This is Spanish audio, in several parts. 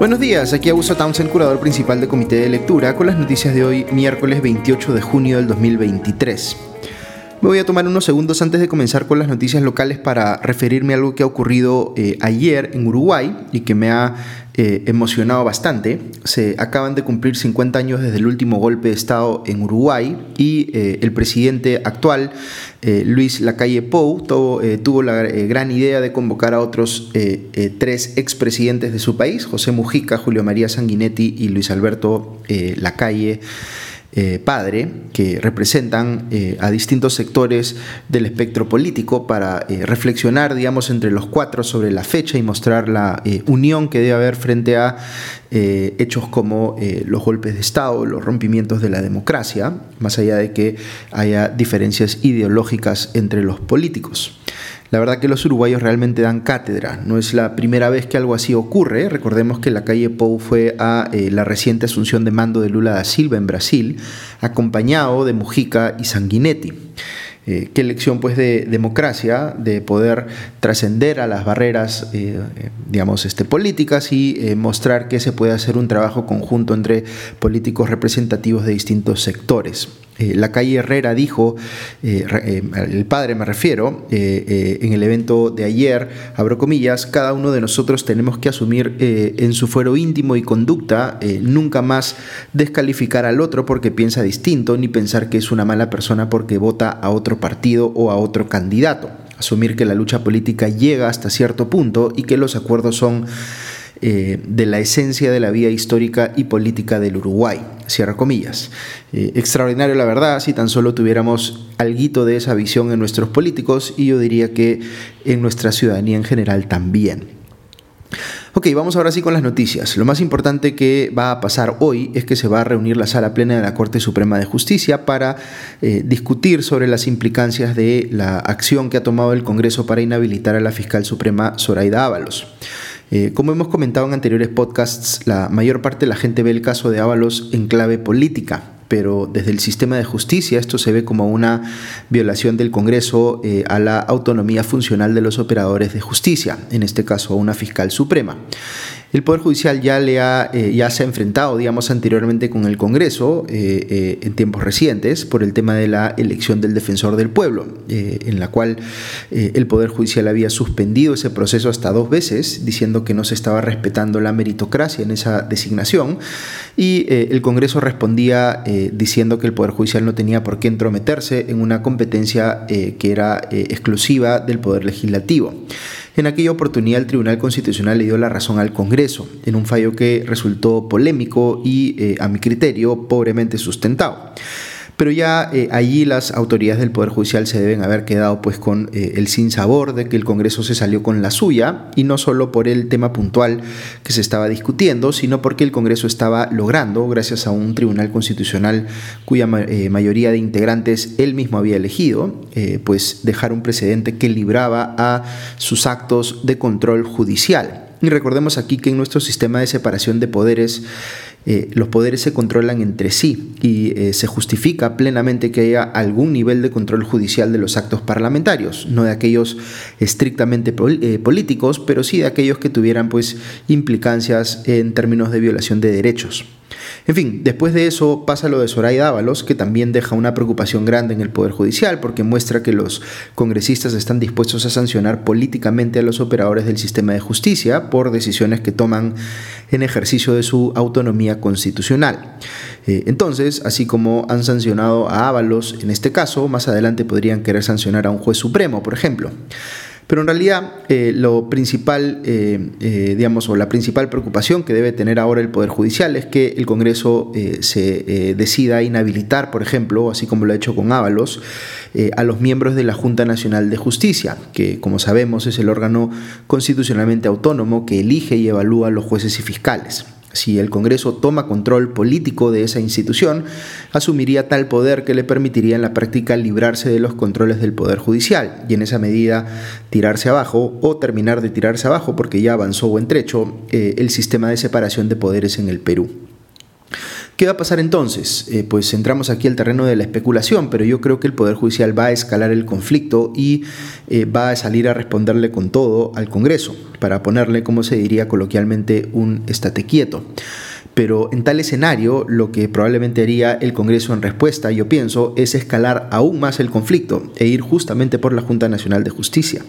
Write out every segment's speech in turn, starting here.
Buenos días, aquí Augusto Townsend, curador principal de Comité de Lectura, con las noticias de hoy, miércoles 28 de junio del 2023. Me voy a tomar unos segundos antes de comenzar con las noticias locales para referirme a algo que ha ocurrido eh, ayer en Uruguay y que me ha eh, emocionado bastante. Se acaban de cumplir 50 años desde el último golpe de Estado en Uruguay y eh, el presidente actual, Luis Lacalle Pou, tuvo, la gran idea de convocar a otros tres expresidentes de su país, José Mujica, Julio María Sanguinetti y Luis Alberto Lacalle. Eh, padre, que representan eh, a distintos sectores del espectro político para eh, reflexionar, digamos, entre los cuatro sobre la fecha y mostrar la unión que debe haber frente a hechos como los golpes de Estado, los rompimientos de la democracia, más allá de que haya diferencias ideológicas entre los políticos. La verdad que los uruguayos realmente dan cátedra. No es la primera vez que algo así ocurre. Recordemos que la calle Pou fue a eh, la reciente asunción de mando de Lula da Silva en Brasil, acompañado de Mujica y Sanguinetti. Eh, qué lección pues de democracia, de poder trascender a las barreras, eh, digamos, este, políticas y mostrar que se puede hacer un trabajo conjunto entre políticos representativos de distintos sectores. Eh, la calle Herrera dijo, eh, eh, el padre me refiero, en el evento de ayer, abro comillas, cada uno de nosotros tenemos que asumir en su fuero íntimo y conducta nunca más descalificar al otro porque piensa distinto, ni pensar que es una mala persona porque vota a otro partido o a otro candidato. Asumir que la lucha política llega hasta cierto punto y que los acuerdos son eh, de la esencia de la vida histórica y política del Uruguay. Cierra comillas. Eh, extraordinario la verdad, si tan solo tuviéramos algo de esa visión en nuestros políticos y yo diría que en nuestra ciudadanía en general también. Ok, vamos ahora sí con las noticias. Lo más importante que va a pasar hoy es que se va a reunir la sala plena de la Corte Suprema de Justicia para eh, discutir sobre las implicancias de la acción que ha tomado el Congreso para inhabilitar a la fiscal suprema Zoraida Ábalos. Eh, como hemos comentado en anteriores podcasts, la mayor parte de la gente ve el caso de Ábalos en clave política, pero desde el sistema de justicia esto se ve como una violación del Congreso eh, a la autonomía funcional de los operadores de justicia, en este caso a una fiscal suprema. El Poder Judicial ya, le ha, eh, ya se ha enfrentado, digamos, anteriormente con el Congreso eh, eh, en tiempos recientes por el tema de la elección del defensor del pueblo, en la cual el Poder Judicial había suspendido ese proceso hasta dos veces, diciendo que no se estaba respetando la meritocracia en esa designación, y el Congreso respondía diciendo que el Poder Judicial no tenía por qué entrometerse en una competencia que era exclusiva del Poder Legislativo. En aquella oportunidad el Tribunal Constitucional le dio la razón al Congreso, en un fallo que resultó polémico y, eh, a mi criterio, pobremente sustentado pero ya eh, allí las autoridades del Poder Judicial se deben haber quedado pues con eh, el sinsabor de que el Congreso se salió con la suya y no solo por el tema puntual que se estaba discutiendo, sino porque el Congreso estaba logrando, gracias a un tribunal constitucional cuya eh, mayoría de integrantes él mismo había elegido, pues dejar un precedente que libraba a sus actos de control judicial. Y recordemos aquí que en nuestro sistema de separación de poderes, eh, los poderes se controlan entre sí y eh, se justifica plenamente que haya algún nivel de control judicial de los actos parlamentarios, no de aquellos estrictamente eh, políticos, pero sí de aquellos que tuvieran pues implicancias en términos de violación de derechos. En fin, después de eso pasa lo de Soraya Dávalos, que también deja una preocupación grande en el Poder Judicial, porque muestra que los congresistas están dispuestos a sancionar políticamente a los operadores del sistema de justicia por decisiones que toman en ejercicio de su autonomía constitucional. Eh, entonces, así como han sancionado a Ábalos en este caso, más adelante podrían querer sancionar a un juez supremo, por ejemplo. Pero en realidad eh, lo principal, eh, eh, digamos, o la principal preocupación que debe tener ahora el Poder Judicial es que el Congreso se decida inhabilitar, por ejemplo, así como lo ha hecho con Ábalos, a los miembros de la Junta Nacional de Justicia, que como sabemos es el órgano constitucionalmente autónomo que elige y evalúa a los jueces y fiscales. Si el Congreso toma control político de esa institución, asumiría tal poder que le permitiría en la práctica librarse de los controles del Poder Judicial y en esa medida tirarse abajo o terminar de tirarse abajo porque ya avanzó buen trecho eh, el sistema de separación de poderes en el Perú. ¿Qué va a pasar entonces? Eh, pues entramos aquí al terreno de la especulación, pero yo creo que el Poder Judicial va a escalar el conflicto y eh, va a salir a responderle con todo al Congreso, para ponerle, como se diría coloquialmente, un estate quieto. Pero en tal escenario, lo que probablemente haría el Congreso en respuesta, yo pienso, es escalar aún más el conflicto e ir justamente por la Junta Nacional de Justicia.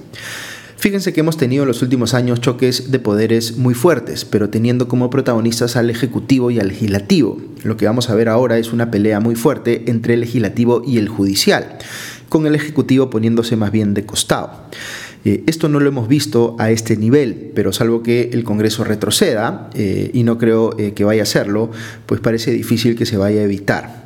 Fíjense que hemos tenido en los últimos años choques de poderes muy fuertes, pero teniendo como protagonistas al Ejecutivo y al Legislativo. Lo que vamos a ver ahora es una pelea muy fuerte entre el Legislativo y el Judicial, con el Ejecutivo poniéndose más bien de costado. Eh, esto no lo hemos visto a este nivel, pero salvo que el Congreso retroceda, eh, y no creo eh, que vaya a hacerlo, pues parece difícil que se vaya a evitar.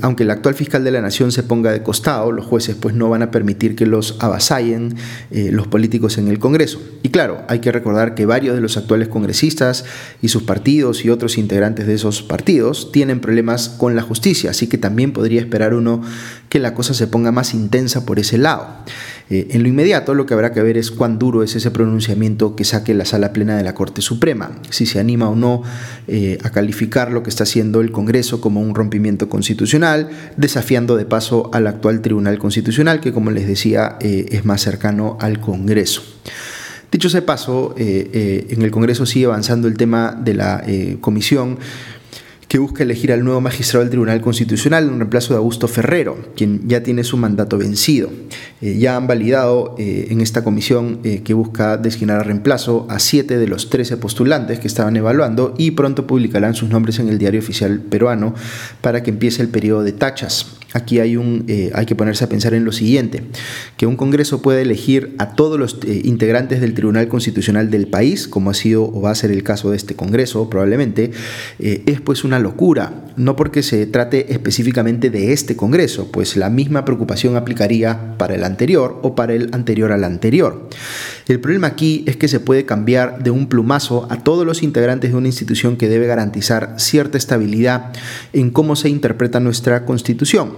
aunque el actual fiscal de la Nación se ponga de costado, los jueces pues no van a permitir que los avasallen los políticos en el Congreso. Y claro, hay que recordar que varios de los actuales congresistas y sus partidos y otros integrantes de esos partidos tienen problemas con la justicia, así que también podría esperar uno que la cosa se ponga más intensa por ese lado. Eh, en lo inmediato lo que habrá que ver es cuán duro es ese pronunciamiento que saque la sala plena de la Corte Suprema, si se anima o no eh, a calificar lo que está haciendo el Congreso como un rompimiento constitucional, desafiando de paso al actual Tribunal Constitucional, que como les decía eh, es más cercano al Congreso. Dicho ese paso, en el Congreso sigue avanzando el tema de la comisión que busca elegir al nuevo magistrado del Tribunal Constitucional en reemplazo de Augusto Ferrero, quien ya tiene su mandato vencido. Eh, ya han validado eh, en esta comisión eh, que busca designar a reemplazo a siete de los trece postulantes que estaban evaluando y pronto publicarán sus nombres en el diario oficial peruano para que empiece el periodo de tachas. Aquí hay, un, hay que ponerse a pensar en lo siguiente, que un Congreso puede elegir a todos los integrantes del Tribunal Constitucional del país, como ha sido o va a ser el caso de este Congreso probablemente, es pues una locura, no porque se trate específicamente de este Congreso, pues la misma preocupación aplicaría para el anterior o para el anterior al anterior. El problema aquí es que se puede cambiar de un plumazo a todos los integrantes de una institución que debe garantizar cierta estabilidad en cómo se interpreta nuestra constitución.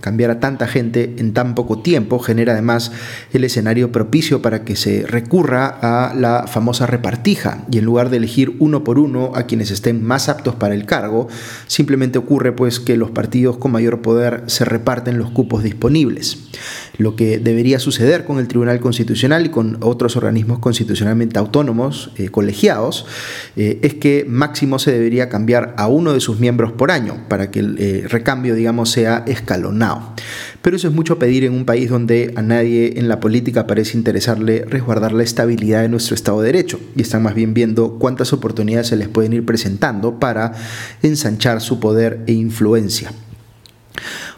Cambiar a tanta gente en tan poco tiempo genera además el escenario propicio para que se recurra a la famosa repartija y en lugar de elegir uno por uno a quienes estén más aptos para el cargo, simplemente ocurre pues que los partidos con mayor poder se reparten los cupos disponibles. Lo que debería suceder con el Tribunal Constitucional y con otros organismos constitucionalmente autónomos, eh, colegiados, eh, es que máximo se debería cambiar a uno de sus miembros por año para que el eh, recambio, digamos, sea escalonado. Pero eso es mucho pedir en un país donde a nadie en la política parece interesarle resguardar la estabilidad de nuestro Estado de Derecho. Y están más bien viendo cuántas oportunidades se les pueden ir presentando para ensanchar su poder e influencia.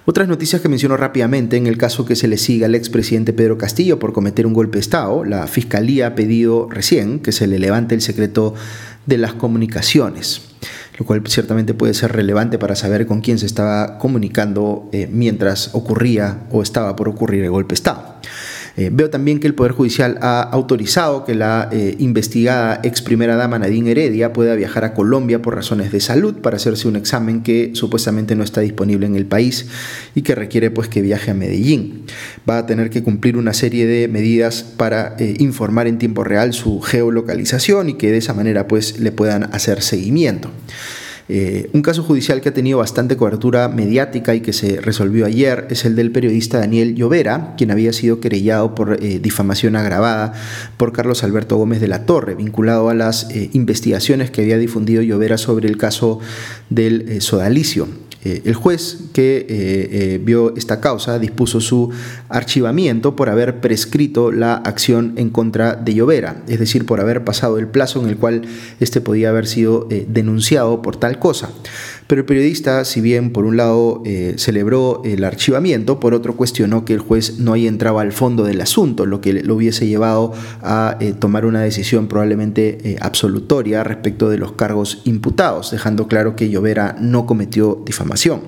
Otras noticias que menciono rápidamente, en el caso que se le siga al expresidente Pedro Castillo por cometer un golpe de Estado, la Fiscalía ha pedido recién que se le levante el secreto de las comunicaciones, lo cual ciertamente puede ser relevante para saber con quién se estaba comunicando eh, mientras ocurría o estaba por ocurrir el golpe de Estado. Eh, veo también que el Poder Judicial ha autorizado que la eh, investigada ex primera dama Nadine Heredia pueda viajar a Colombia por razones de salud para hacerse un examen que supuestamente no está disponible en el país y que requiere pues que viaje a Medellín. Va a tener que cumplir una serie de medidas para informar en tiempo real su geolocalización y que de esa manera pues le puedan hacer seguimiento. Eh, un caso judicial que ha tenido bastante cobertura mediática y que se resolvió ayer es el del periodista Daniel Llovera, quien había sido querellado por eh, difamación agravada por Carlos Alberto Gómez de la Torre, vinculado a las eh, investigaciones que había difundido Llovera sobre el caso del sodalicio. Eh, el juez que eh, eh, vio esta causa dispuso su archivamiento por haber prescrito la acción en contra de Llovera, es decir, por haber pasado el plazo en el cual éste podía haber sido denunciado por tal cosa. Pero el periodista, si bien por un lado eh, celebró el archivamiento, por otro cuestionó que el juez no haya entrado al fondo del asunto, lo que lo hubiese llevado a eh, tomar una decisión probablemente eh, absolutoria respecto de los cargos imputados, dejando claro que Llovera no cometió difamación.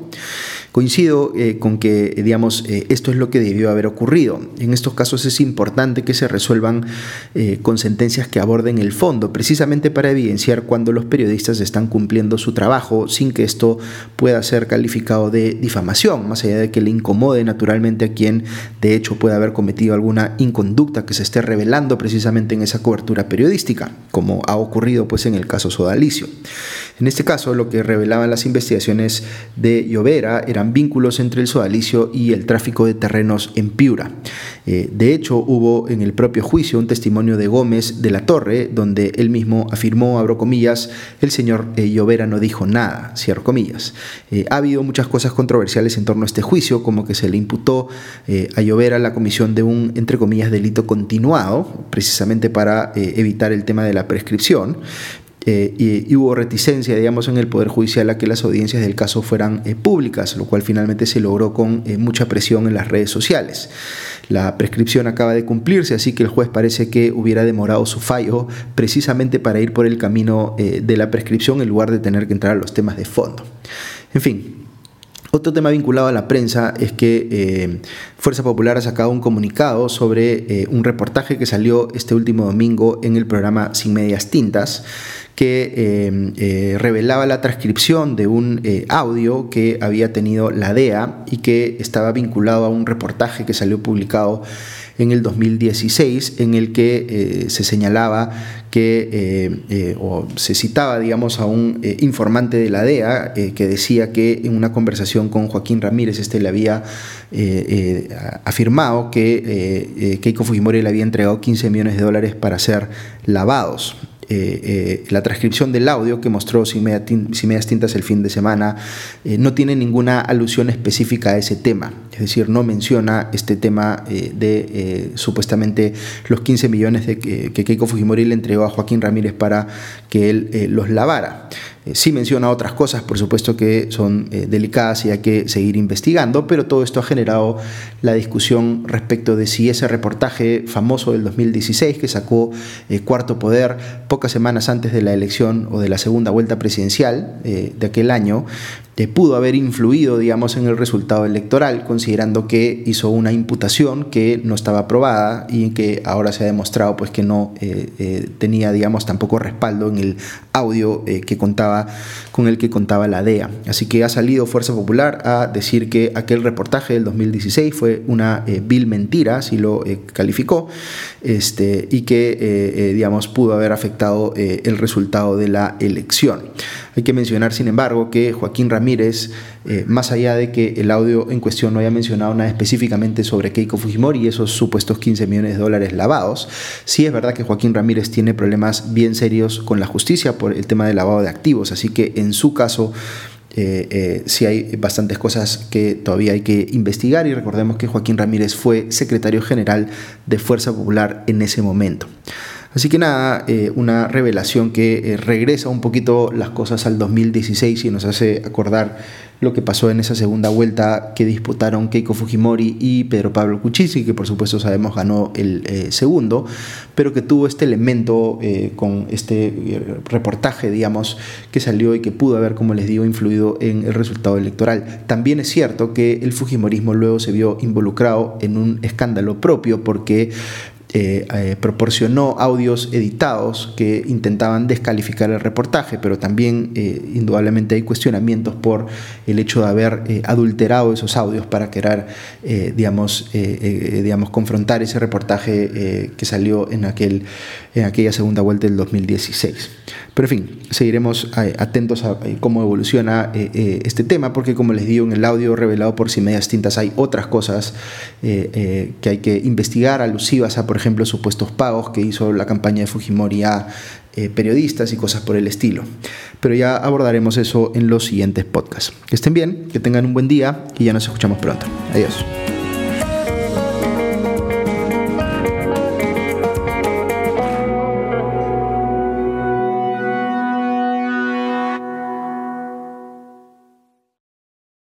Coincido eh, con que, digamos, eh, esto es lo que debió haber ocurrido. En estos casos es importante que se resuelvan eh, con sentencias que aborden el fondo, precisamente para evidenciar cuando los periodistas están cumpliendo su trabajo sin que esto pueda ser calificado de difamación, más allá de que le incomode naturalmente a quien de hecho pueda haber cometido alguna inconducta que se esté revelando precisamente en esa cobertura periodística, como ha ocurrido pues en el caso Sodalicio. En este caso, lo que revelaban las investigaciones de Llovera vínculos entre el sodalicio y el tráfico de terrenos en Piura. Eh, de hecho, hubo en el propio juicio un testimonio de Gómez de la Torre, donde él mismo afirmó, abro comillas, el señor eh, Llovera no dijo nada, cierro comillas. Eh, ha habido muchas cosas controversiales en torno a este juicio, como que se le imputó a Llovera la comisión de un, entre comillas, delito continuado, precisamente para evitar el tema de la prescripción. Eh, y, hubo reticencia, digamos, en el Poder Judicial a que las audiencias del caso fueran eh, públicas, lo cual finalmente se logró con eh, mucha presión en las redes sociales. La prescripción acaba de cumplirse, así que el juez parece que hubiera demorado su fallo precisamente para ir por el camino de la prescripción en lugar de tener que entrar a los temas de fondo. En fin, otro tema vinculado a la prensa es que Fuerza Popular ha sacado un comunicado sobre un reportaje que salió este último domingo en el programa Sin Medias Tintas que eh, eh, revelaba la transcripción de un eh, audio que había tenido la DEA y que estaba vinculado a un reportaje que salió publicado en el 2016 en el que se señalaba que o se citaba digamos a un informante de la DEA que decía que en una conversación con Joaquín Ramírez este le había afirmado que Keiko Fujimori le había entregado 15 millones de dólares para ser lavados eh, eh, la transcripción del audio que mostró Sin, Medias Tintas el fin de semana eh, no tiene ninguna alusión específica a ese tema, decir, no menciona este tema de supuestamente los 15 millones de que, Keiko Fujimori le entregó a Joaquín Ramírez para que él los lavara. Eh, sí menciona otras cosas, por supuesto, que son eh, delicadas y hay que seguir investigando, pero todo esto ha generado la discusión respecto de si ese reportaje famoso del 2016 que sacó eh, Cuarto Poder pocas semanas antes de la elección o de la segunda vuelta presidencial de aquel año, pudo haber influido, digamos, en el resultado electoral, considerando que hizo una imputación que no estaba aprobada y que ahora se ha demostrado pues, que no eh, eh, tenía, digamos, tampoco respaldo en el audio eh, que contaba, con el que contaba la DEA. Así que ha salido Fuerza Popular a decir que aquel reportaje del 2016 fue una vil mentira, así lo calificó, este, y que, digamos, pudo haber afectado el resultado de la elección. Hay que mencionar, sin embargo, que Joaquín Ramírez, eh, más allá de que el audio en cuestión no haya mencionado nada específicamente sobre Keiko Fujimori y esos supuestos 15 millones de dólares lavados, sí es verdad que Joaquín Ramírez tiene problemas bien serios con la justicia por el tema del lavado de activos, así que en su caso eh, eh, sí hay bastantes cosas que todavía hay que investigar y recordemos que Joaquín Ramírez fue secretario general de Fuerza Popular en ese momento. Así que nada, eh, una revelación que eh, regresa un poquito las cosas al 2016 y nos hace acordar lo que pasó en esa segunda vuelta que disputaron Keiko Fujimori y Pedro Pablo Kuczynski, que por supuesto sabemos ganó el eh, segundo, pero que tuvo este elemento con este reportaje, digamos, que salió y que pudo haber, como les digo, influido en el resultado electoral. También es cierto que el Fujimorismo luego se vio involucrado en un escándalo propio porque eh, eh, proporcionó audios editados que intentaban descalificar el reportaje, pero también eh, indudablemente hay cuestionamientos por el hecho de haber adulterado esos audios para querer, digamos, digamos, confrontar ese reportaje que salió en, aquel, en aquella segunda vuelta del 2016. Pero en fin, seguiremos atentos a cómo evoluciona este tema, porque como les digo en el audio revelado por Sin Medias Tintas hay otras cosas que hay que investigar, alusivas a, por ejemplo, supuestos pagos que hizo la campaña de Fujimori a eh, periodistas y cosas por el estilo. Pero ya abordaremos eso en los siguientes podcasts. Que estén bien, que tengan un buen día y ya nos escuchamos pronto. Adiós.